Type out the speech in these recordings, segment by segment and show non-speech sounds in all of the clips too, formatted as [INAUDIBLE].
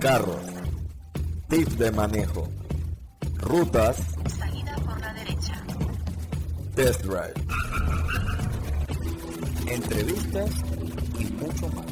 carros, tips de manejo, rutas, Salida por la derecha. test drive, entrevistas y mucho más.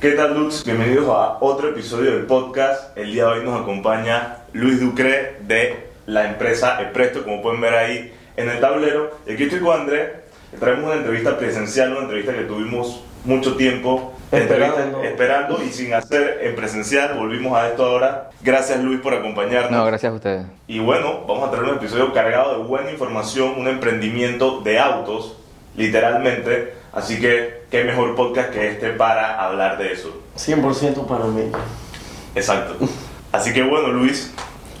¿Qué tal, Lux? Bienvenidos a otro episodio del podcast. El día de hoy nos acompaña Luis Ducre de la empresa Epresto, como pueden ver ahí en el tablero. Y aquí estoy con André. Traemos una entrevista presencial, una entrevista que tuvimos mucho tiempo Esperando. esperando y sin hacer en presencial. Volvimos a esto ahora. Gracias, Luis, por acompañarnos. No, gracias a ustedes. Y bueno, vamos a traer un episodio cargado de buena información, un emprendimiento de autos, literalmente. Así que, qué mejor podcast que este para hablar de eso. 100% para mí. Exacto. Así que bueno, Luis,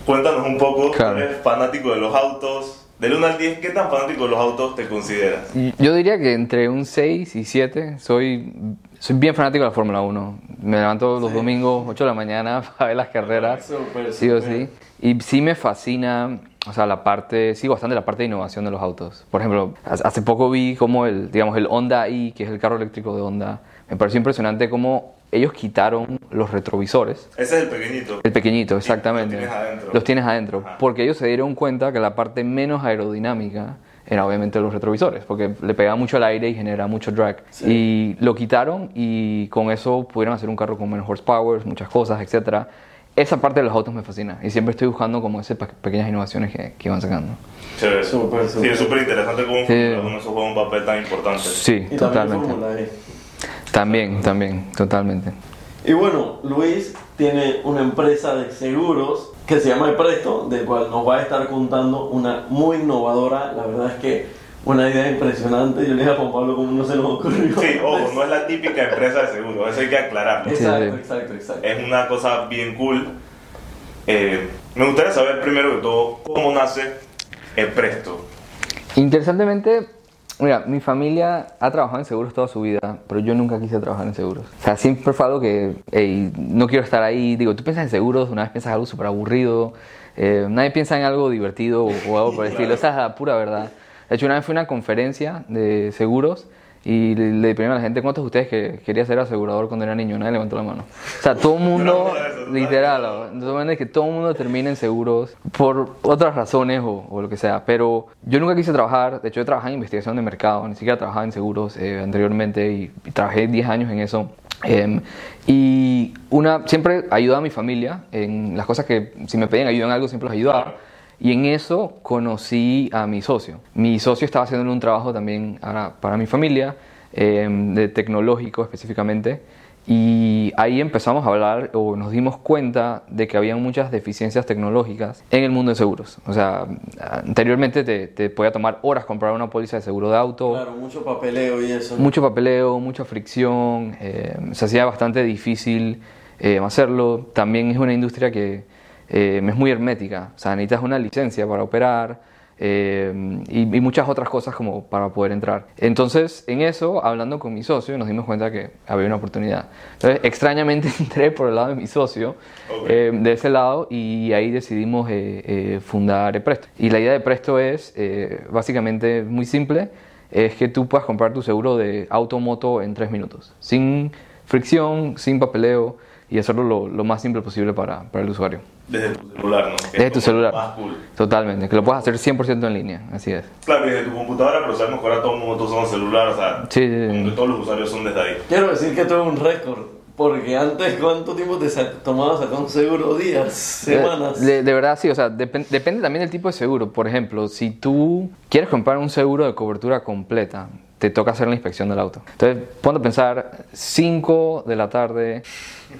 cuéntanos un poco. Claro. ¿Tú eres fanático de los autos? Del 1 al 10, ¿qué tan fanático de los autos te consideras? Yo diría que entre un 6 y 7 soy, soy bien fanático de la Fórmula 1. Me levanto los domingos 8 de la mañana [LAUGHS] para ver las carreras, Súper, sí o súper. sí. Y sí me fascina, o sea, la parte, sí, bastante la parte de innovación de los autos. Por ejemplo, hace hace poco vi como el, digamos, el Honda i, que es el carro eléctrico de Honda. Me pareció impresionante cómo ellos quitaron los retrovisores. Ese es el pequeñito. El pequeñito, exactamente. Los tienes adentro. Los tienes adentro. Ajá. Porque ellos se dieron cuenta que la parte menos aerodinámica era obviamente los retrovisores, porque le pegaba mucho al aire y genera mucho drag. Y lo quitaron y con eso pudieron hacer un carro con menos horsepower, muchas cosas, etc. Esa parte de los autos me fascina y siempre estoy buscando como esas pe- pequeñas innovaciones que, que van sacando. Chévere. Súper, Sí, es súper interesante cómo Sí. 1 eso juega un papel tan importante. Sí, Y también totalmente. También, también, totalmente. Y bueno, Luis tiene una empresa de seguros que se llama Presto, del cual nos va a estar contando una muy innovadora. La verdad es que una idea impresionante. Yo le dije a Juan Pablo cómo no se nos ocurrió. Sí, ojo, no es la típica empresa de seguro, eso hay que aclararlo. Exacto, Sí. exacto, exacto. Es una cosa bien cool. Eh, me gustaría saber primero que todo cómo nace Epresto. Interesantemente, mira, mi familia ha trabajado en seguros toda su vida, pero yo nunca quise trabajar en seguros. O sea, siempre fue algo que, hey, no quiero estar ahí. Digo, tú piensas en seguros, una vez piensas en algo súper aburrido, eh, nadie piensa en algo divertido o, o algo por el [LAUGHS] estilo. Esa es la pura verdad. De hecho, una vez fui a una conferencia de seguros y le, le pregunté a la gente cuántos de ustedes que quería ser asegurador cuando era niño. Nadie levantó la mano. O sea, todo el mundo, literal, es que todo el mundo termina en seguros por otras razones o, o lo que sea. Pero yo nunca quise trabajar, de hecho yo trabajaba en investigación de mercado, ni siquiera trabajaba en seguros eh, anteriormente y, y trabajé 10 años en eso. Em, y una, siempre ayudaba a mi familia en las cosas que si me pedían ayuda en algo siempre los ayudaba. Y en eso conocí a mi socio. Mi socio estaba haciendo un trabajo también para mi familia, eh, de tecnológico específicamente. Y ahí empezamos a hablar o nos dimos cuenta de que había muchas deficiencias tecnológicas en el mundo de seguros. O sea, anteriormente te, te podía tomar horas comprar una póliza de seguro de auto. Claro, mucho papeleo y eso. Mucho papeleo, mucha fricción, eh, se hacía bastante difícil eh, hacerlo. También es una industria que eh, es muy hermética, o sea, necesitas una licencia para operar eh, y, y muchas otras cosas como para poder entrar. Entonces, en eso, hablando con mi socio, nos dimos cuenta que había una oportunidad. Entonces, extrañamente [LAUGHS] entré por el lado de mi socio, eh, de ese lado, y ahí decidimos fundar Epresto. Y la idea de Presto es, básicamente, muy simple, es que tú puedas comprar tu seguro de auto-moto en tres minutos, sin fricción, sin papeleo, y hacerlo lo, lo más simple posible para, para el usuario. Desde tu celular, ¿no? Que Desde es tu celular. Más cool. Totalmente, que lo puedas hacer 100% en línea, así es. Claro, y desde tu computadora, pero sabemos que ahora todo el mundo usa un celular, o sea, Sí, sí, sí. todos los usuarios son desde ahí. Quiero decir que esto es un récord. Porque antes, ¿cuánto tiempo te sa- tomaba sacar un seguro? ¿Días? ¿Semanas? De, de verdad, sí, o sea, depen- depende también del tipo de seguro. Por ejemplo, si tú quieres comprar un seguro de cobertura completa, te toca hacer la inspección del auto. Entonces, ponte a pensar, 5 de la tarde,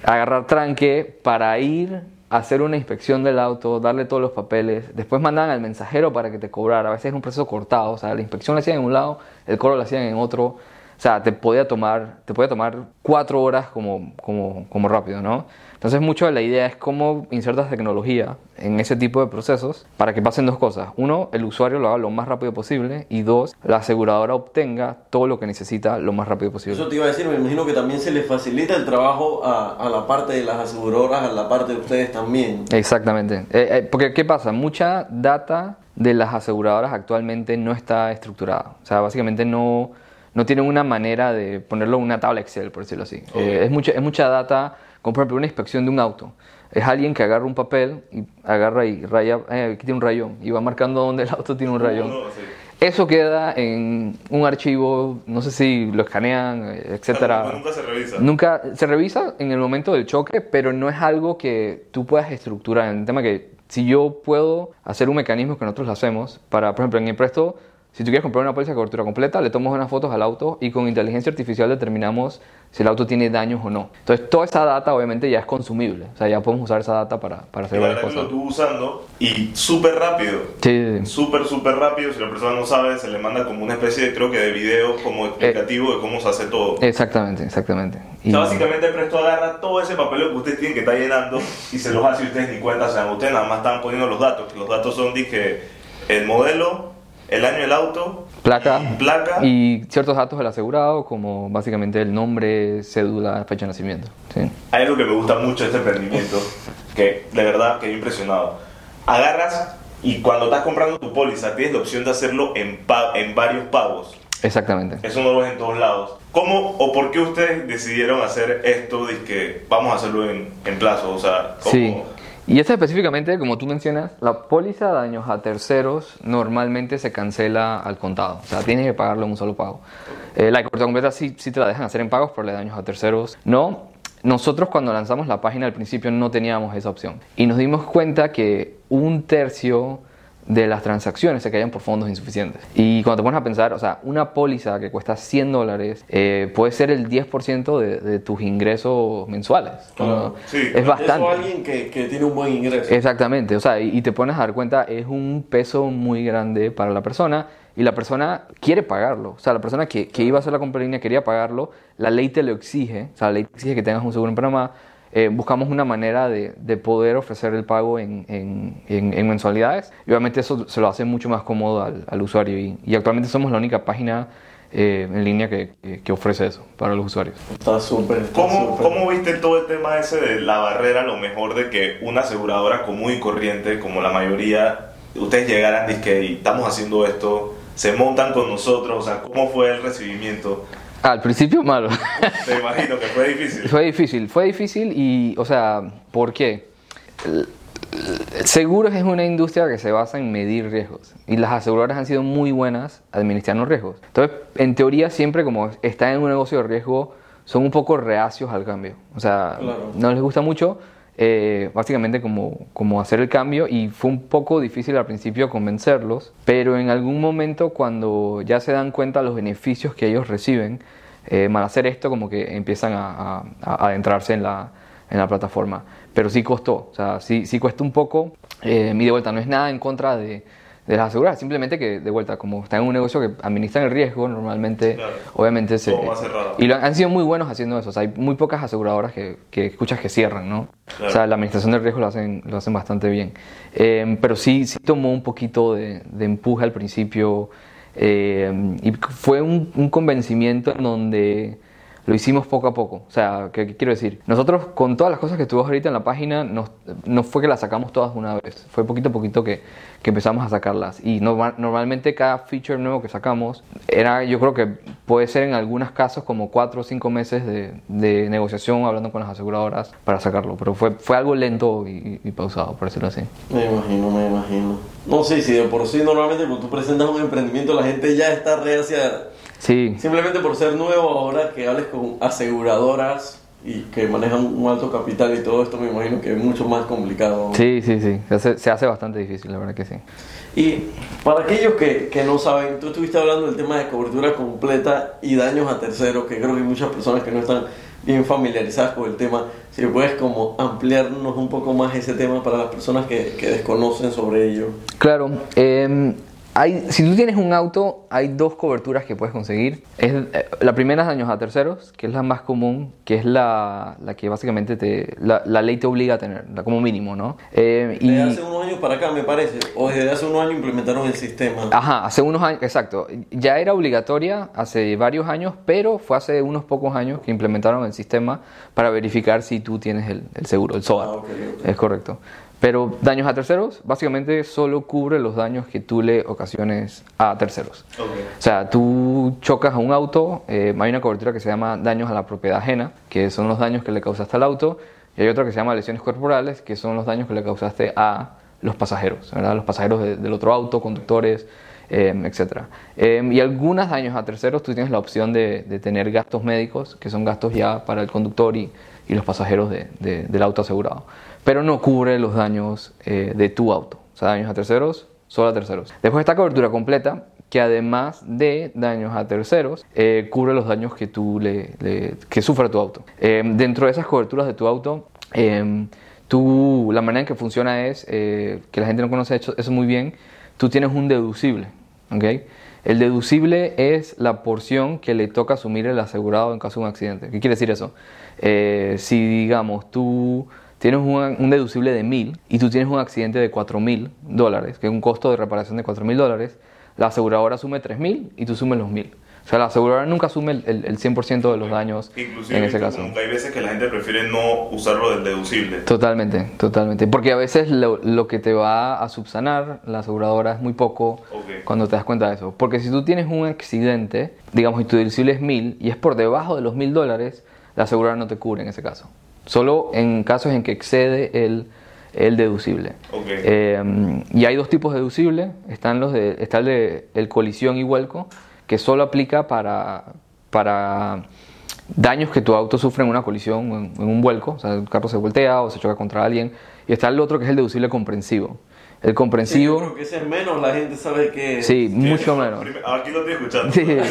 agarrar tranque para ir a hacer una inspección del auto, darle todos los papeles, después mandan al mensajero para que te cobrara. A veces es un proceso cortado, o sea, la inspección la hacían en un lado, el cobro la hacían en otro. O sea, te podía tomar, te podía tomar cuatro horas como, como, como rápido, ¿no? Entonces, mucho de la idea es cómo insertas tecnología en ese tipo de procesos para que pasen dos cosas. Uno, el usuario lo haga lo más rápido posible. Y dos, la aseguradora obtenga todo lo que necesita lo más rápido posible. Eso te iba a decir, me imagino que también se le facilita el trabajo a, a la parte de las aseguradoras, a la parte de ustedes también. Exactamente. Eh, eh, porque, ¿qué pasa? Mucha data de las aseguradoras actualmente no está estructurada. O sea, básicamente no, no tienen una manera de ponerlo en una tabla Excel, por decirlo así. Eh, es, mucha, es mucha data, como por ejemplo una inspección de un auto. Es alguien que agarra un papel y agarra y raya, eh, aquí tiene un rayón, y va marcando dónde el auto tiene un rayón. No, sí. Eso queda en un archivo, no sé si lo escanean, eh, etcétera. Claro, nunca se revisa. Nunca se revisa en el momento del choque, pero no es algo que tú puedas estructurar. En el tema que si yo puedo hacer un mecanismo que nosotros lo hacemos, para, por ejemplo, en Impresto, si tú quieres comprar una póliza de cobertura completa, le tomas unas fotos al auto y con inteligencia artificial determinamos si el auto tiene daños o no. Entonces, toda esa data obviamente ya es consumible. O sea, ya podemos usar esa data para, para hacer varias que lo cosas. estuve usando y súper rápido. Sí, sí, sí. Súper, súper rápido. Si la persona no sabe, se le manda como una especie de, creo que de video como explicativo de cómo se hace todo. Exactamente, exactamente. O Y- sea, básicamente Presto agarra todo ese papel que ustedes tienen que estar llenando y se los hace y ustedes ni cuenta se dan. Ustedes nada más están poniendo los datos. Los datos son, dije, el modelo, el año del auto, placa, y placa. y ciertos datos del asegurado, como básicamente el nombre, cédula, fecha de nacimiento. ¿sí? Hay algo que me gusta mucho de este emprendimiento, que de verdad que he impresionado. Agarras y cuando estás comprando tu póliza tienes la opción de hacerlo en, pa- en varios pagos. Exactamente. Eso no lo ves en todos lados. ¿Cómo o por qué ustedes decidieron hacer esto de que vamos a hacerlo en, en plazo? O sea, ¿cómo? Sí. Y esta específicamente, como tú mencionas, la póliza de daños a terceros normalmente se cancela al contado. O sea, tienes que pagarlo en un solo pago. Eh, la cobertura completa sí, sí te la dejan hacer en pagos, pero la daños a terceros no. Nosotros cuando lanzamos la página al principio no teníamos esa opción. Y nos dimos cuenta que un tercio de las transacciones se caían por fondos insuficientes. Y cuando te pones a pensar, o sea, una póliza que cuesta 100 dólares eh, puede ser el 10% de, de tus ingresos mensuales. ¿no? Sí. Es bastante. Eso alguien que, que tiene un buen ingreso. Exactamente, o sea, y, y te pones a dar cuenta, es un peso muy grande para la persona y la persona quiere pagarlo. O sea, la persona que, que iba a hacer la línea quería pagarlo, la ley te lo exige, o sea, la ley te exige que tengas un seguro en Panamá. Eh, buscamos una manera de, de poder ofrecer el pago en, en- en- en mensualidades y obviamente eso se lo hace mucho más cómodo al, al usuario y, y actualmente somos la única página eh, en línea que, que- que ofrece eso para los usuarios. Está súper. ¿Cómo, súper. ¿Cómo viste todo el tema ese de la barrera, lo mejor de que una aseguradora común y corriente, como la mayoría, ustedes llegaran y que "Y estamos haciendo esto, se montan con nosotros? O sea, ¿cómo fue el recibimiento? Al principio malo. Te imagino que fue difícil. Fue difícil, fue difícil y, o sea, ¿por qué? Seguros es una industria que se basa en medir riesgos y las aseguradoras han sido muy buenas administrando riesgos. Entonces, en teoría, siempre como están en un negocio de riesgo, son un poco reacios al cambio. O sea, Claro. no les gusta mucho eh, básicamente como, como hacer el cambio y fue un poco difícil al principio convencerlos, pero en algún momento cuando ya se dan cuenta los beneficios que ellos reciben, eh, al hacer esto como que empiezan a, a- adentrarse en la, en la plataforma. Pero sí costó, o sea, sí, sí cuesta un poco. Eh, y vuelta, no es nada en contra de, de las aseguradoras, simplemente que de vuelta, como están en un negocio que administran el riesgo, normalmente, Claro. obviamente se... Más. Y lo- han sido muy buenos haciendo eso, o sea, hay muy pocas aseguradoras que, que escuchas que cierran, ¿no? Claro. O sea, la administración del riesgo lo hacen, lo hacen bastante bien. Eh, pero sí, sí tomó un poquito de, de empuje al principio eh, y fue un, un convencimiento en donde lo hicimos poco a poco. O sea, ¿qué, qué quiero decir? Nosotros con todas las cosas que tú ahorita en la página, nos- no fue que las sacamos todas una vez, fue poquito a poquito que, que empezamos a sacarlas. Y norma- normalmente cada feature nuevo que sacamos era, yo creo que puede ser en algunos casos como cuatro o cinco meses de, de negociación hablando con las aseguradoras para sacarlo. Pero fue, fue algo lento y, y pausado, por decirlo así. Me imagino, me imagino. No, sí, sí, de por sí normalmente cuando tú presentas un emprendimiento la gente ya está reacia Sí, simplemente por ser nuevo ahora que hables con aseguradoras y que manejan un alto capital y todo esto me imagino que es mucho más complicado. sí, sí, sí. Se hace, se hace bastante difícil, la verdad que sí. Y para aquellos que, que no saben, tú estuviste hablando del tema de cobertura completa y daños a terceros, que creo que hay muchas personas que no están bien familiarizadas con el tema. Si puedes como ampliarnos un poco más ese tema para las personas que, que desconocen sobre ello. Claro, eh, hay, si tú tienes un auto, hay dos coberturas que puedes conseguir. Es, eh, la primera es daños a terceros, que es la más común, que es la, la que básicamente te, la, la ley te obliga a tener, como mínimo, ¿no? Eh, y, Desde hace unos años para acá, me parece, o desde hace unos años implementaron el sistema. Ajá, hace unos años, exacto. Ya era obligatoria hace varios años, pero fue hace unos pocos años que implementaron el sistema para verificar si tú tienes el, el seguro, el SOAT. Ah, ok, ok. Es correcto. Pero daños a terceros, básicamente solo cubre los daños que tú le ocasiones a terceros. Ok. O sea, tú chocas a un auto, eh, hay una cobertura que se llama daños a la propiedad ajena, que son los daños que le causaste al auto, y hay otra que se llama lesiones corporales, que son los daños que le causaste a los pasajeros, ¿verdad? Los pasajeros de- del otro auto, conductores, eh, etc. Eh, y algunos daños a terceros, tú tienes la opción de, de tener gastos médicos, que son gastos ya para el conductor y, y los pasajeros de- de- del auto asegurado. Pero no cubre los daños eh, de tu auto. O sea, daños a terceros, solo a terceros. Después está cobertura completa, que además de daños a terceros, eh, cubre los daños que tú le, le- que sufre tu auto. Eh, dentro de esas coberturas de tu auto, eh, tú, la manera en que funciona es, eh, que la gente no conoce eso, muy bien, tú tienes un deducible, ¿ok? El deducible es la porción que le toca asumir el asegurado en caso de un accidente. ¿Qué quiere decir eso? Eh, si, digamos, tú tienes un, deducible de mil y tú tienes un accidente de 4 mil dólares, que es un costo de reparación de 4 mil dólares, la aseguradora asume 3 mil y tú sumes los mil. O sea, la aseguradora nunca asume el, el- el 100% de los daños Inclusive en ese caso. hay veces que la gente prefiere no usarlo del deducible. Totalmente, totalmente. Porque a veces lo, lo que te va a subsanar la aseguradora es muy poco cuando te das cuenta de eso. Porque si tú tienes un accidente, digamos, y tu deducible es mil y es por debajo de los mil dólares, la aseguradora no te cubre en ese caso. Solo en casos en que excede el, el deducible. Ok. Eh, y hay dos tipos de deducible. Están los de, está el de el colisión y vuelco, que solo aplica para, para daños que tu auto sufre en una colisión en, un vuelco. O sea, el carro se voltea o se choca contra alguien. Y está el otro que es el deducible comprensivo. El Sí, yo comprensivo, creo que ese es menos, la gente sabe que... sí, mucho [LAUGHS] menos. Aquí lo estoy escuchando. Sí. Que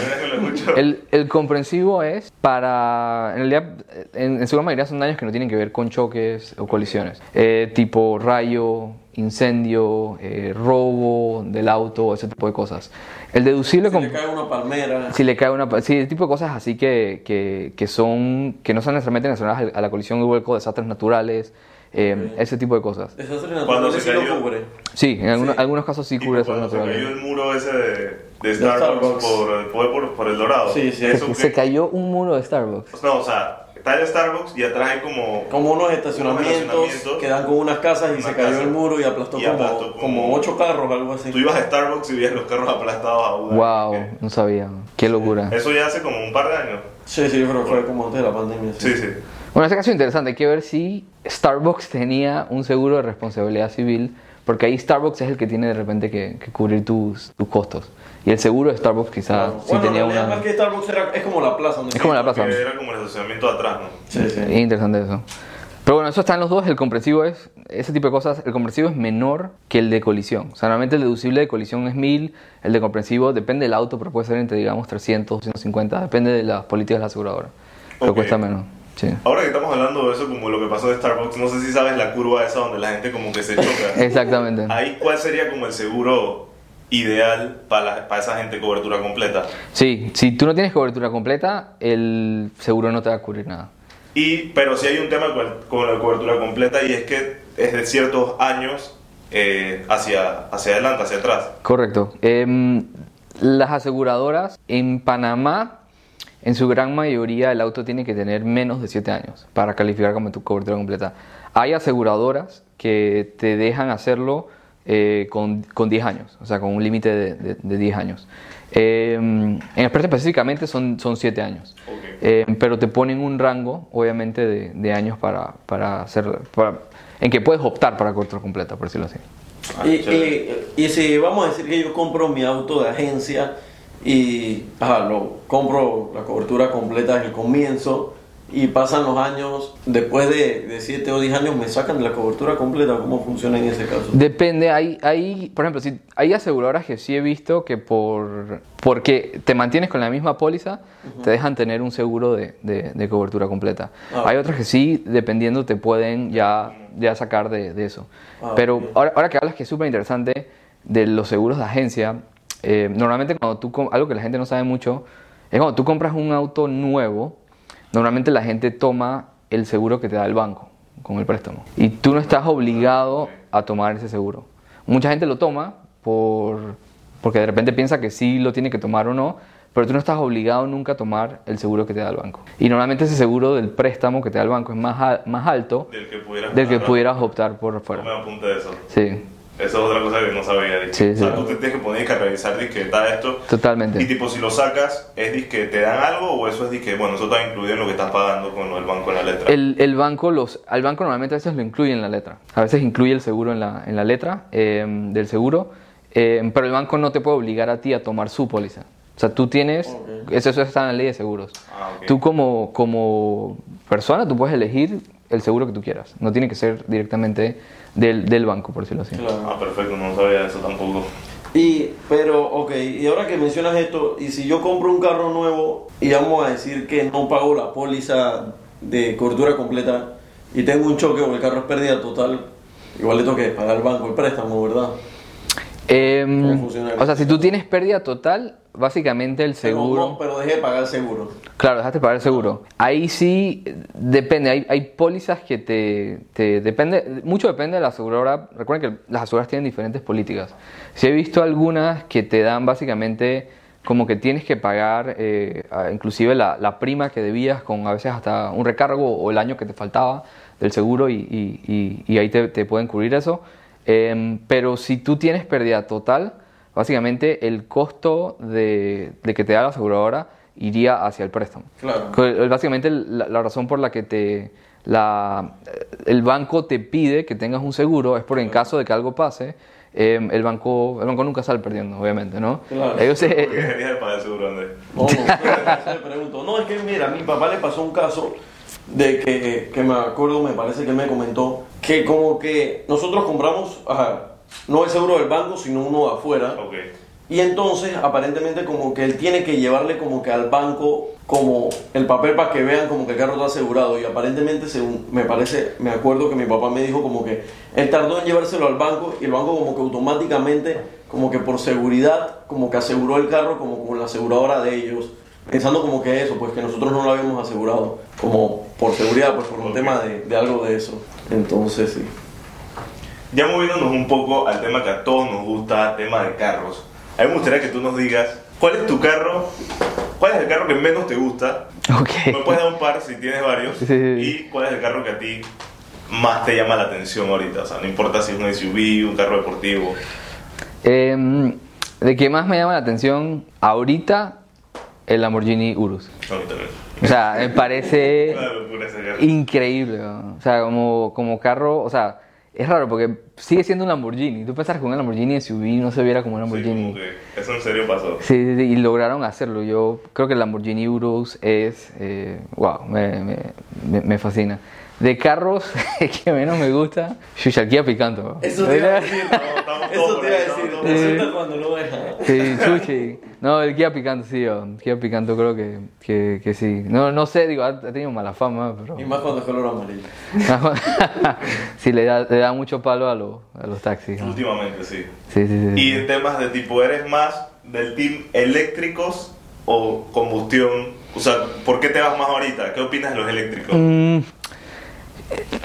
lo. El, el comprensivo es para, en realidad, en, en su gran mayoría son daños que no tienen que ver con choques o colisiones, Eh, tipo rayo, incendio, eh, robo del auto, ese tipo de cosas. El deducible Si com- le cae una palmera... si le cae una, sí, ese tipo de cosas así que, que, que son, que no son necesariamente relacionadas a la colisión y vuelco, desastres naturales, eh, ese tipo de cosas. Desastre Cuando natural se sí lo cayó- cubre. Sí, en algunos, Sí. algunos casos sí cubre desastres cuando se cayó naturales. el muro ese de, de Starbucks, Starbucks. Por, por, por, el dorado. Sí, sí. Eso Se que- cayó un muro de Starbucks. No, o sea, está el Starbucks y atrás hay como... Como unos estacionamientos, estacionamientos. que dan con unas casas y Una se cayó casa. el muro y aplastó, Y como, aplastó como- como ocho carros, algo así. Tú ibas a Starbucks y veías los carros aplastados a una. Wow, no sabía. Qué locura. Eso ya hace como un par de años. Sí, sí, yo creo que fue como antes de la pandemia. Sí, sí. Bueno, ese caso es interesante. Hay que ver si Starbucks tenía un seguro de responsabilidad civil, porque ahí Starbucks es el que tiene de repente que, que cubrir tus, tus costos. Y el seguro de Starbucks quizá Bueno, sí tenía en realidad, una... más que Starbucks era- es como la plaza. Donde Es como la plaza. Era como el estacionamiento de atrás, ¿no? Sí, sí. Es interesante eso. Pero bueno, eso está en los dos. El comprensivo es, ese tipo de cosas, el comprensivo es menor que el de colisión. O sea, normalmente el deducible de colisión es 1000, el de comprensivo depende del auto, pero puede ser entre, digamos, 300, 250, depende de las políticas de la aseguradora. Pero Ok. cuesta menos. Sí. Ahora que estamos hablando de eso, como lo que pasó de Starbucks, no sé si sabes la curva esa donde la gente como que se choca. [LAUGHS] Exactamente. Ahí, ¿cuál sería como el seguro ideal para, para esa gente cobertura completa? Sí, si tú no tienes cobertura completa, el seguro no te va a cubrir nada. Y, pero sí hay un tema con, la cobertura completa y es que es de ciertos años eh, hacia, hacia adelante, hacia atrás. Correcto. Em, las aseguradoras en Panamá, en su gran mayoría, el auto tiene que tener menos de 7 años para calificar como tu cobertura completa. Hay aseguradoras que te dejan hacerlo eh, con, con 10 años, o sea, con un límite de, de- de 10 años. Em, en Express específicamente son, son 7 años. Eh, pero te ponen un rango, obviamente, de, de años para, para hacer, para- en que puedes optar para cobertura completa, por decirlo así. Ah, y- y si vamos a decir que yo compro mi auto de agencia y ajá, lo compro la cobertura completa en el comienzo y pasan los años, después de 7 o 10 años me sacan de la cobertura completa, ¿cómo funciona en ese caso? Depende, hay, hay, por ejemplo, si hay aseguradoras que sí he visto que por porque te mantienes con la misma póliza, te dejan tener un seguro de, de- de cobertura completa. Ah, hay otras que sí, dependiendo, te pueden ya, ya sacar de, de eso. Ah, Pero ahora, ahora que hablas que es súper interesante de los seguros de agencia, eh, normalmente cuando tú, algo que la gente no sabe mucho, es cuando tú compras un auto nuevo, normalmente la gente toma el seguro que te da el banco con el préstamo. Y tú no estás obligado a tomar ese seguro. Mucha gente lo toma por, porque de repente piensa que sí lo tiene que tomar o no, pero tú no estás obligado nunca a tomar el seguro que te da el banco. Y normalmente ese seguro del préstamo que te da el banco es más, más alto Del que pudieras del que pudieras optar por No me fuera. apunte eso. Sí, Eso es otra cosa que no sabía. Sí, o sea, sí. tú te tienes que poner que revisar que está esto. totalmente. Y tipo, si lo sacas, ¿es que te dan algo o eso es que, bueno, eso está incluido en lo que estás pagando con el banco en la letra? El, el banco los, al banco normalmente a veces lo incluye en la letra. A veces incluye el seguro en la, en la letra eh, del seguro, eh, pero el banco no te puede obligar a ti a tomar su póliza. O sea, tú tienes, Ok. eso, eso está en la ley de seguros. Ah, ok. Tú como, como persona, tú puedes elegir el seguro que tú quieras. No tiene que ser directamente del, del banco, por decirlo así. Claro. Ah, perfecto, no sabía eso tampoco. Y, pero, ok, y ahora que mencionas esto, y si yo compro un carro nuevo y vamos a decir que no pago la póliza de cobertura completa y tengo un choque o el carro es pérdida total, igual le tengo que pagar al banco el préstamo, ¿verdad? Em, ¿Cómo funciona o sea, si tú tienes pérdida total, básicamente el Pero seguro... no, Pero, dejé de pagar el seguro. Claro, dejaste de pagar el seguro. Ahí sí depende, hay, hay pólizas que te, depende, mucho depende de la aseguradora. Recuerden que las aseguradoras tienen diferentes políticas. Sí he visto algunas que te dan básicamente como que tienes que pagar eh, inclusive la, la prima que debías con a veces hasta un recargo o el año que te faltaba del seguro y, y- y- y ahí te, te pueden cubrir eso. Em, pero si tú tienes pérdida total, básicamente el costo de, de que te da la aseguradora iría hacia el préstamo. Claro. Que, Básicamente la, la razón por la que te, la, el banco te pide que tengas un seguro es por en caso de que algo pase, eh, el, banco, el banco nunca sale perdiendo, obviamente, ¿no? Claro. Ellos se- ¿Por qué deberías de pagar el seguro, Andrés? No, no, eso me pregunto. No, es que mira, a mi papá le pasó un caso de que, que me acuerdo, me parece que me comentó, que como que nosotros compramos, ajá, no el seguro del banco, sino uno de afuera. Ok. Y entonces, aparentemente, como que él tiene que llevarle como que al banco como el papel para que vean como que el carro está asegurado. Y aparentemente, según me parece, me acuerdo que mi papá me dijo como que él tardó en llevárselo al banco y el banco como que automáticamente, como que por seguridad, como que aseguró el carro como con la aseguradora de ellos. Pensando como que eso, pues que nosotros no lo habíamos asegurado. Como por seguridad, pues por un tema de, de algo de eso. Entonces, sí. Ya moviéndonos un poco al tema que a todos nos gusta, tema de carros. A mí me gustaría que tú nos digas, ¿cuál es tu carro? ¿Cuál es el carro que menos te gusta? Ok. Me puedes dar un par si tienes varios. Sí. ¿Y cuál es el carro que a ti más te llama la atención ahorita? O sea, no importa si es un SUV, un carro deportivo. Em, de que más me llama la atención ahorita, el Lamborghini Urus. A mí también. O sea, me parece... [LAUGHS] Increíble, ¿no? o sea, como, como carro, o sea, es raro porque sigue siendo un Lamborghini. Tú pensás que un Lamborghini SUV no se viera como un Sí, Lamborghini. como que eso en serio pasó. Sí, sí, sí, y lograron hacerlo. Yo creo que el Lamborghini Urus es, eh, wow, me, me, me- fascina. De carros [LAUGHS] que menos me gusta, Shusha, el Kia Picanto. ¿no? Eso te iba a decir, estamos todos Eso por te iba a ahí, decir. estamos Te todos suelta cuando lo dejas. Sí, sushi. No, el Kia Picanto, sí, yo. Kia Picanto creo que, que, que sí. No, no sé, digo, ha, ha tenido mala fama, pero... Y más cuando es color amarillo. [LAUGHS] sí, le da, le da mucho palo a, los a los taxis. ¿no? Últimamente, sí. Sí, sí, sí. Y en temas de tipo, ¿eres más del team eléctricos o combustión? O sea, ¿por qué te vas más ahorita? ¿Qué opinas de los eléctricos? Mm,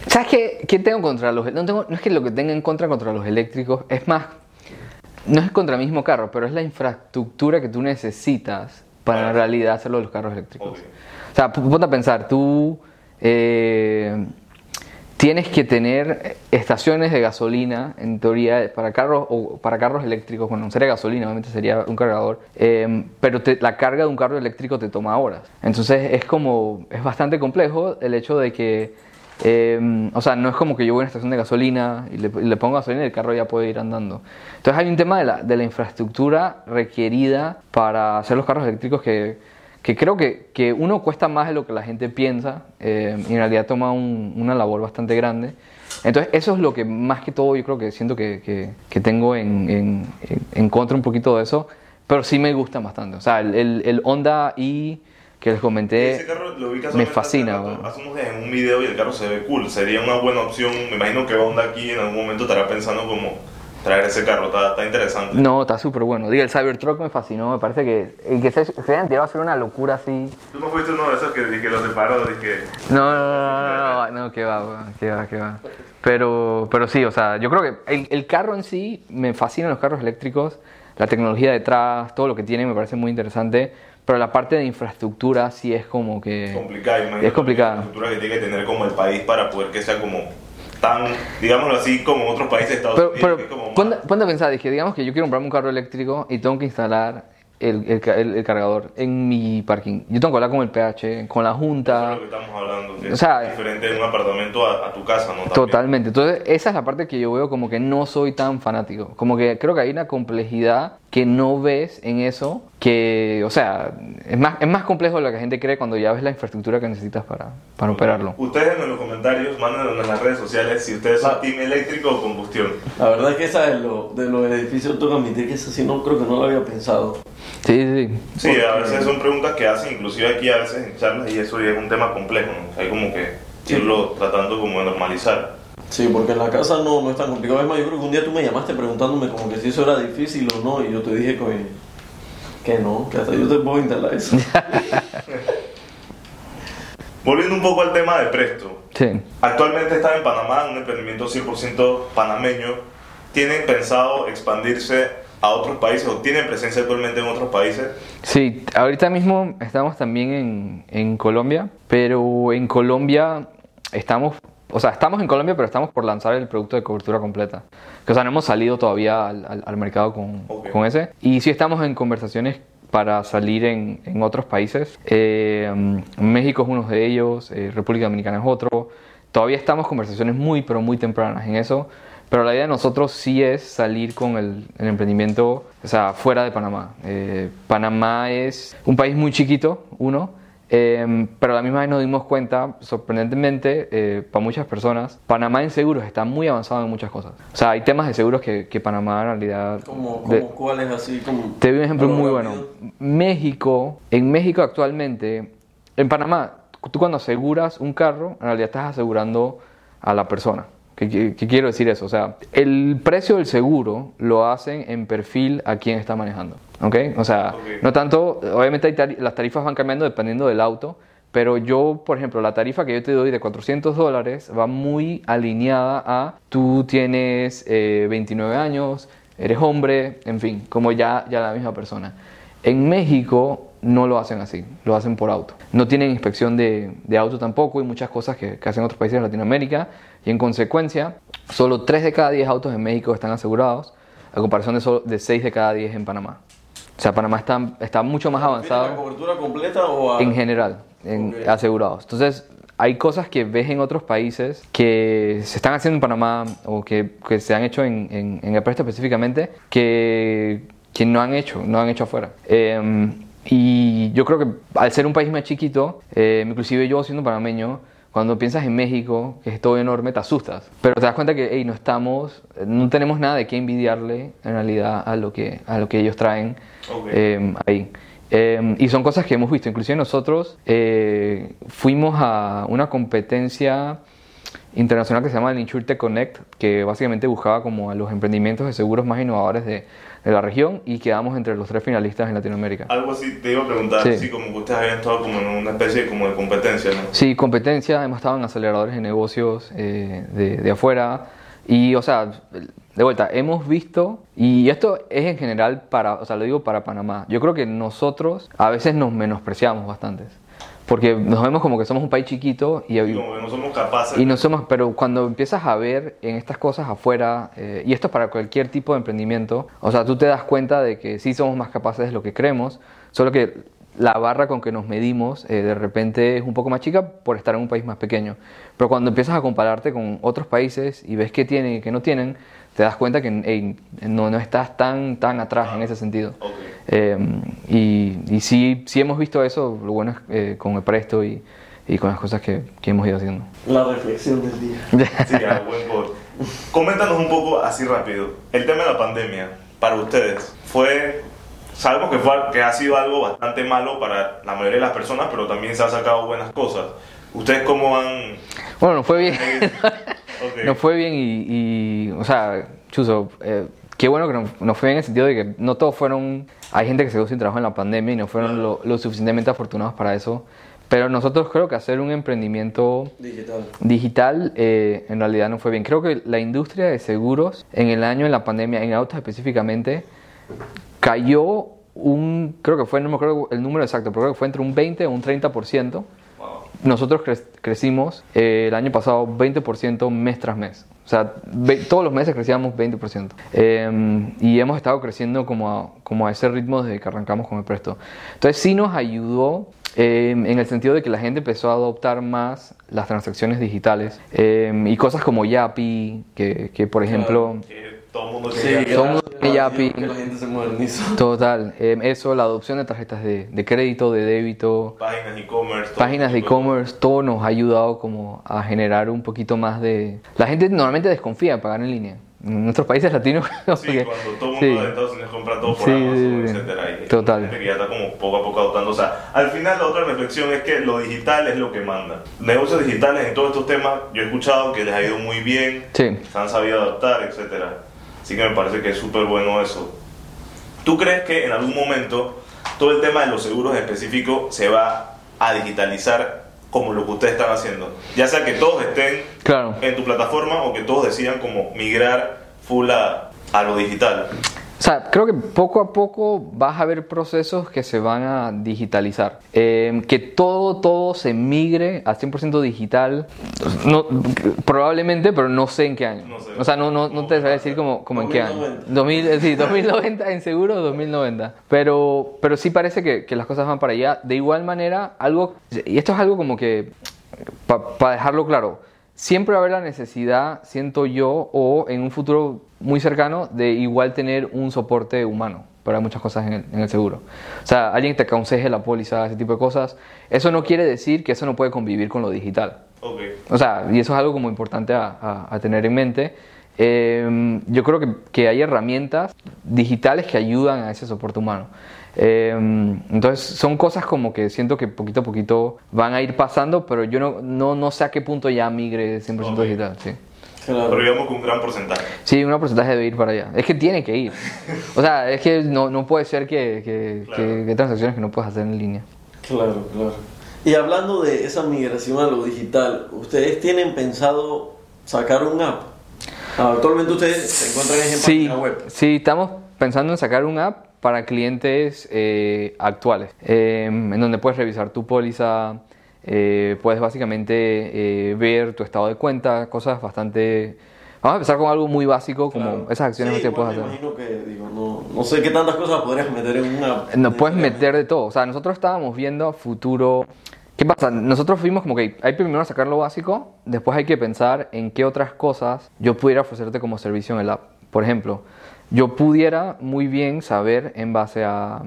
¿Sabes qué, qué tengo contra los no, tengo, no es que lo que tenga en contra contra los eléctricos, es más, no es contra el mismo carro, pero es la infraestructura que tú necesitas para en realidad hacerlo de los carros eléctricos. O sea, ponte a pensar, tú eh, tienes que tener estaciones de gasolina, en teoría, para carros o para carros eléctricos. Bueno, no sería gasolina, obviamente sería un cargador, eh, pero te- la carga de un carro eléctrico te toma horas. Entonces es como, es bastante complejo el hecho de que, eh, o sea, no es como que yo voy a una estación de gasolina y le, le pongo gasolina y el carro ya puede ir andando. Entonces hay un tema de la, de la infraestructura requerida para hacer los carros eléctricos que que creo que, que uno cuesta más de lo que la gente piensa eh, y en realidad toma un- una labor bastante grande. Entonces eso es lo que más que todo yo creo que siento que, que- tengo en, en- en- contra un poquito de eso, pero sí me gustan bastante. O sea, el, el, el Honda i que les comenté Ese carro lo vi me fascina. hace. Hacemos en un video y el carro se ve cool. Sería una buena opción. Me imagino que Honda aquí en algún momento estará pensando como traer ese carro. Está, está interesante. No, está súper bueno. Diga, el Cybertruck me fascinó, me parece que el que se, se hayan tirado a hacer una locura así. Tú no fuiste uno de esos que, que lo separó. Dije, No, no, no, no, no, no, que va, que va, que va. Pero, pero sí, o sea, yo creo que el, el carro en sí, me fascinan los carros eléctricos, la tecnología detrás, todo lo que tiene me parece muy interesante, pero la parte de infraestructura sí es como que... complicada. imagino, Es complicada. La estructura que tiene que tener como el país para poder que sea como tan, digámoslo así, como otros países de Estados Pero, Unidos. pero ponte, ponte a pensar, dije, digamos que yo quiero comprarme un carro eléctrico y tengo que instalar el, el el- el cargador en mi parking. Yo tengo que hablar con el PH, con la Eso es junta. lo que estamos hablando. que O sea, es diferente de un apartamento a, a tu casa, ¿no? También. Totalmente. Entonces, esa es la parte que yo veo como que no soy tan fanático. Como que creo que hay una complejidad que no ves en eso, que, o sea, es más, es más complejo de lo que la gente cree cuando ya ves la infraestructura que necesitas para, para operarlo. Ustedes en los comentarios, mándenos en las redes sociales si ustedes son Ah. team eléctrico o combustión. La verdad es que esa de, lo, de los edificios tengo que admitir que esa sí no creo que no lo había pensado. Sí, sí, sí. Sí, a veces son preguntas que hacen, inclusive aquí a veces en charlas, y eso es un tema complejo, ¿no? Hay como que Sí. irlo tratando como de normalizar. Sí, porque en la casa no, no es tan complicado. Es más, yo creo que un día tú me llamaste preguntándome como que si eso era difícil o no, y yo te dije que, que no, que hasta yo te puedo instalar eso. [LAUGHS] Volviendo un poco al tema de Presto. Sí. Actualmente están en Panamá, un emprendimiento 100% panameño. ¿Tienen pensado expandirse a otros países o tienen presencia actualmente en otros países? Sí, ahorita mismo estamos también en, en Colombia, pero en Colombia estamos, o sea, estamos en Colombia, pero estamos por lanzar el producto de cobertura completa. Que, o sea, no hemos salido todavía al, al- al mercado con, Ok. con ese. Y sí estamos en conversaciones para salir en, en otros países. Eh, México es uno de ellos, eh, República Dominicana es otro. Todavía estamos conversaciones muy, pero muy tempranas en eso. Pero la idea de nosotros sí es salir con el, el emprendimiento, o sea, fuera de Panamá. Eh, Panamá es un país muy chiquito, uno, eh, pero a la misma vez nos dimos cuenta, sorprendentemente, eh, para muchas personas, Panamá en seguros está muy avanzado en muchas cosas. O sea, hay temas de seguros que, que Panamá en realidad... Como, de- como cuál es así, como... te doy un ejemplo muy bueno. México, en México actualmente, en Panamá, tú cuando aseguras un carro, en realidad estás asegurando a la persona. ¿Qué, qué- quiero decir eso? O sea, el precio del seguro lo hacen en perfil a quien está manejando. ¿Ok? O sea, Ok. no tanto, obviamente hay tari- las tarifas van cambiando dependiendo del auto, pero yo, por ejemplo, la tarifa que yo te doy de 400 dólares va muy alineada a tú tienes eh, 29 años, eres hombre, en fin, como ya, ya la misma persona. En México no lo hacen así, lo hacen por auto. No tienen inspección de, de auto tampoco y muchas cosas que, que hacen otros países de Latinoamérica y en consecuencia solo 3 de cada 10 autos en México están asegurados a comparación de, solo, de 6 de cada 10 en Panamá. O sea, Panamá está, está mucho más ¿Tienes avanzado la cobertura completa o a... en general, en asegurados. Entonces, hay cosas que ves en otros países que se están haciendo en Panamá o que, que se han hecho en, en, en el presto específicamente que, que no han hecho, no han hecho afuera. Eh, y yo creo que al ser un país más chiquito, eh, inclusive yo siendo panameño, cuando piensas en México, que es todo enorme, te asustas. Pero te das cuenta que hey, no estamos, no tenemos nada de qué envidiarle en realidad a lo que, a lo que ellos traen Ok. eh, ahí. Eh, y son cosas que hemos visto. Inclusive nosotros eh, fuimos a una competencia internacional que se llama el InsurTech Connect, que básicamente buscaba como a los emprendimientos de seguros más innovadores de, de la región y quedamos entre los tres finalistas en Latinoamérica. Algo así te iba a preguntar, Sí. si como que ustedes habían estado como en una especie como de competencia, ¿no? Sí, competencia, hemos estado en aceleradores de negocios eh, de, de afuera y, o sea, de vuelta, hemos visto, y esto es en general para, o sea, lo digo para Panamá, yo creo que nosotros a veces nos menospreciamos bastantes, porque nos vemos como que somos un país chiquito y, Y como que no somos capaces. y no somos, pero cuando empiezas a ver en estas cosas afuera, eh, y esto es para cualquier tipo de emprendimiento, o sea, tú te das cuenta de que sí somos más capaces de lo que creemos, solo que la barra con que nos medimos eh, de repente es un poco más chica por estar en un país más pequeño. Pero cuando empiezas a compararte con otros países y ves qué tienen y qué no tienen, te das cuenta que no, no estás tan, tan atrás en ese sentido. Eh, y y sí, sí hemos visto eso, lo bueno es eh, con el presto y, y con las cosas que, que hemos ido haciendo. La reflexión del día. [LAUGHS] Sí, a buen pod. Coméntanos un poco así rápido. El tema de la pandemia, para ustedes, fue. Sabemos que, fue, que ha sido algo bastante malo para la mayoría de las personas, pero también se han sacado buenas cosas. ¿Ustedes cómo han.? Bueno, nos fue bien. [LAUGHS] Ok. [LAUGHS] Nos fue bien y, y, o sea, Chuzo, eh, qué bueno que nos, nos fue bien en el sentido de que no todos fueron, hay gente que se quedó sin trabajo en la pandemia y no fueron lo, lo suficientemente afortunados para eso, pero nosotros creo que hacer un emprendimiento Digital. digital eh, en realidad no fue bien. Creo que la industria de seguros en el año de la pandemia, en autos específicamente, cayó un, creo que fue, no me acuerdo el número exacto, pero creo que fue entre un 20 o un 30%. Wow. Nosotros cre- crecimos eh, el año pasado 20% mes tras mes. O sea, todos los meses crecíamos 20%. Eh, y hemos estado creciendo como a, como a ese ritmo desde que arrancamos con el Presto. Entonces sí nos ayudó eh, en el sentido de que la gente empezó a adoptar más las transacciones digitales eh, y cosas como Yapi, que, que por ejemplo... Que todo el mundo Sí, quería- que Todo tiene Yapi. que la gente se modernizó. Total, eh, eso, la adopción de tarjetas de, de crédito, de débito, páginas de e-commerce. todo páginas de e-commerce, todo nos ha ayudado como a generar un poquito más de... La gente normalmente desconfía de pagar en línea. En nuestros países latinos... [LAUGHS] Sí, cuando todo el mundo sí. de Estados Unidos compra todo por Sí, Amazon, sí, sí. etcétera. Y Total. que ya está como poco a poco adoptando. O sea, al final la otra reflexión es que lo digital es lo que manda. Negocios digitales en todos estos temas, yo he escuchado que les ha ido muy bien, Sí. se han sabido adaptar, etcétera. Así que me parece que es súper bueno eso. ¿Tú crees que en algún momento todo el tema de los seguros en específico se va a digitalizar como lo que ustedes están haciendo? Ya sea que todos estén Claro. en tu plataforma o que todos decidan como migrar full a, a lo digital. O sea, creo que poco a poco vas a ver procesos que se van a digitalizar. Eh, que todo, todo se migre a 100% digital, no, probablemente, pero no sé en qué año. No sé. O sea, no, no, no te voy a decir como, como en qué año. 2090. 2000, eh, sí, 2090 en seguro, 2090. Pero, pero sí parece que, que las cosas van para allá. De igual manera, algo, y esto es algo como que, para dejarlo claro, siempre va a haber la necesidad, siento yo, o en un futuro muy cercano, de igual tener un soporte humano para muchas cosas en el, en el seguro. O sea, alguien que te aconseje la póliza, ese tipo de cosas. Eso no quiere decir que eso no puede convivir con lo digital. Ok. O sea, y eso es algo como importante a, a- a tener en mente. Eh, yo creo que, que hay herramientas digitales que ayudan a ese soporte humano. Eh, entonces, son cosas como que siento que poquito a poquito van a ir pasando, pero yo no, no, no sé a qué punto ya migre 100% Ok. digital. Sí. Pero digamos que un gran porcentaje. Sí, un porcentaje debe ir para allá. Es que tiene que ir. [LAUGHS] O sea, es que no, no puede ser que, que, Claro. que- que transacciones que no puedes hacer en línea. Claro, claro. Y hablando de esa migración a lo digital, ¿ustedes tienen pensado sacar un app? Actualmente ustedes se encuentran en Sí, página web. sí, estamos pensando en sacar un app para clientes eh, actuales, eh, en donde puedes revisar tu póliza, eh, puedes básicamente eh, ver tu estado de cuenta, cosas bastante... Vamos a empezar con algo muy básico, como Claro. esas acciones Sí, que igual puedes hacer. imagino que, digo, no, no sé qué tantas cosas podrías meter en un app. Nos puedes meter de todo. O sea, nosotros estábamos viendo a futuro. ¿Qué pasa? Nosotros fuimos como que hay primero sacar lo básico, después hay que pensar en qué otras cosas yo pudiera ofrecerte como servicio en el app. Por ejemplo, yo pudiera muy bien saber en base a,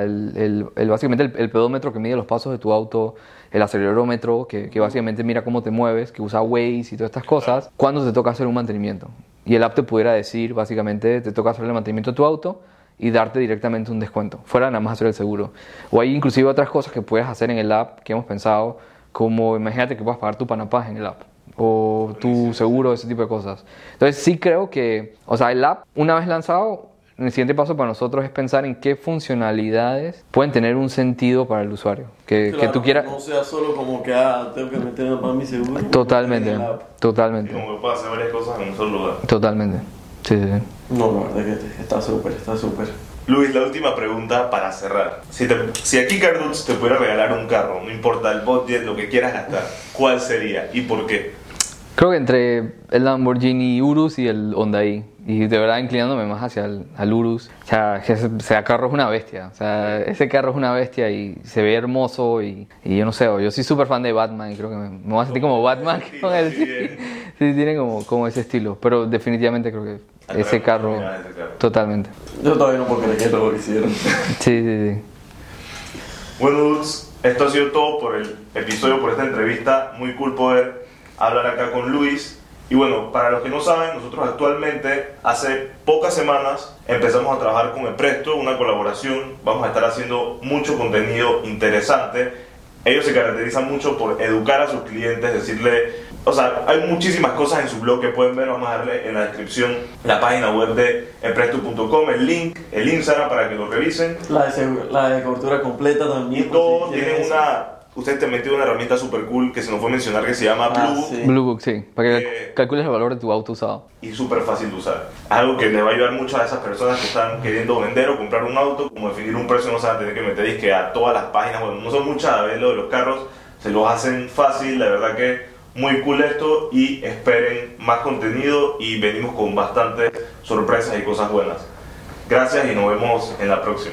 el, básicamente el, el pedómetro que mide los pasos de tu auto, el acelerómetro que, que básicamente mira cómo te mueves, que usa Waze y todas estas cosas, cuándo te toca hacer un mantenimiento. Y el app te pudiera decir, básicamente, te toca hacer el mantenimiento de tu auto y darte directamente un descuento, fuera nada más hacer el seguro. O hay inclusive otras cosas que puedes hacer en el app que hemos pensado, como imagínate que puedas pagar tu panapaz en el app o tu seguro, ese tipo de cosas. Entonces sí creo que, o sea, el app una vez lanzado, el siguiente paso para nosotros es pensar en qué funcionalidades pueden tener un sentido para el usuario, que, que Claro, tú quieras... No sea solo como que, ah, tengo que meter para mi seguro. Totalmente, app. Y totalmente, como que puedes hacer varias cosas en un solo lugar. totalmente. Sí, sí, sí. No, la verdad que está súper, está súper. Luis, la última pregunta para cerrar. Si, te- si aquí Carduts te pudiera regalar un carro, no importa el budget, lo que quieras gastar, ¿cuál sería y por qué? Creo que entre el Lamborghini Urus y el Hyundai. Y de verdad inclinándome más hacia el al Urus. O sea, ese, ese carro es una bestia. O sea, ese carro es una bestia y se ve hermoso. Y, y yo no sé, yo soy súper fan de Batman y creo que me, me voy a sentir como Batman [LAUGHS] con él. Sí, Sí, tiene como, como ese estilo. Pero definitivamente creo que ese carro, ese carro. totalmente. Yo todavía no puedo creer que lo hicieron. [LAUGHS] Sí, sí, sí. Bueno, dudes, esto ha sido todo por el episodio, por esta entrevista. Muy cool poder hablar acá con Luis. Y bueno, para los que no saben, nosotros actualmente, hace pocas semanas, empezamos a trabajar con Epresto, una colaboración. Vamos a estar haciendo mucho contenido interesante. Ellos se caracterizan mucho por educar a sus clientes, decirle, o sea, hay muchísimas cosas en su blog que pueden ver, vamos a darle en la descripción la página web de empresto.com, el link, el Instagram para que lo revisen. La de, la de cobertura completa Y también. por todo si tiene una ustedes te metido una herramienta super cool que se nos fue a mencionar que se llama Ah, Blue sí. Blue Book, sí, para que Eh, calcules el valor de tu auto usado. y súper fácil de usar. Algo que les va a ayudar mucho a esas personas que están queriendo vender o comprar un auto, como definir un precio, no se van a tener que meter disque a todas las páginas, bueno, no son muchas a ver lo de los carros, se los hacen fácil, la verdad que muy cool esto y esperen más contenido y venimos con bastantes sorpresas y cosas buenas. Gracias y nos vemos en la próxima.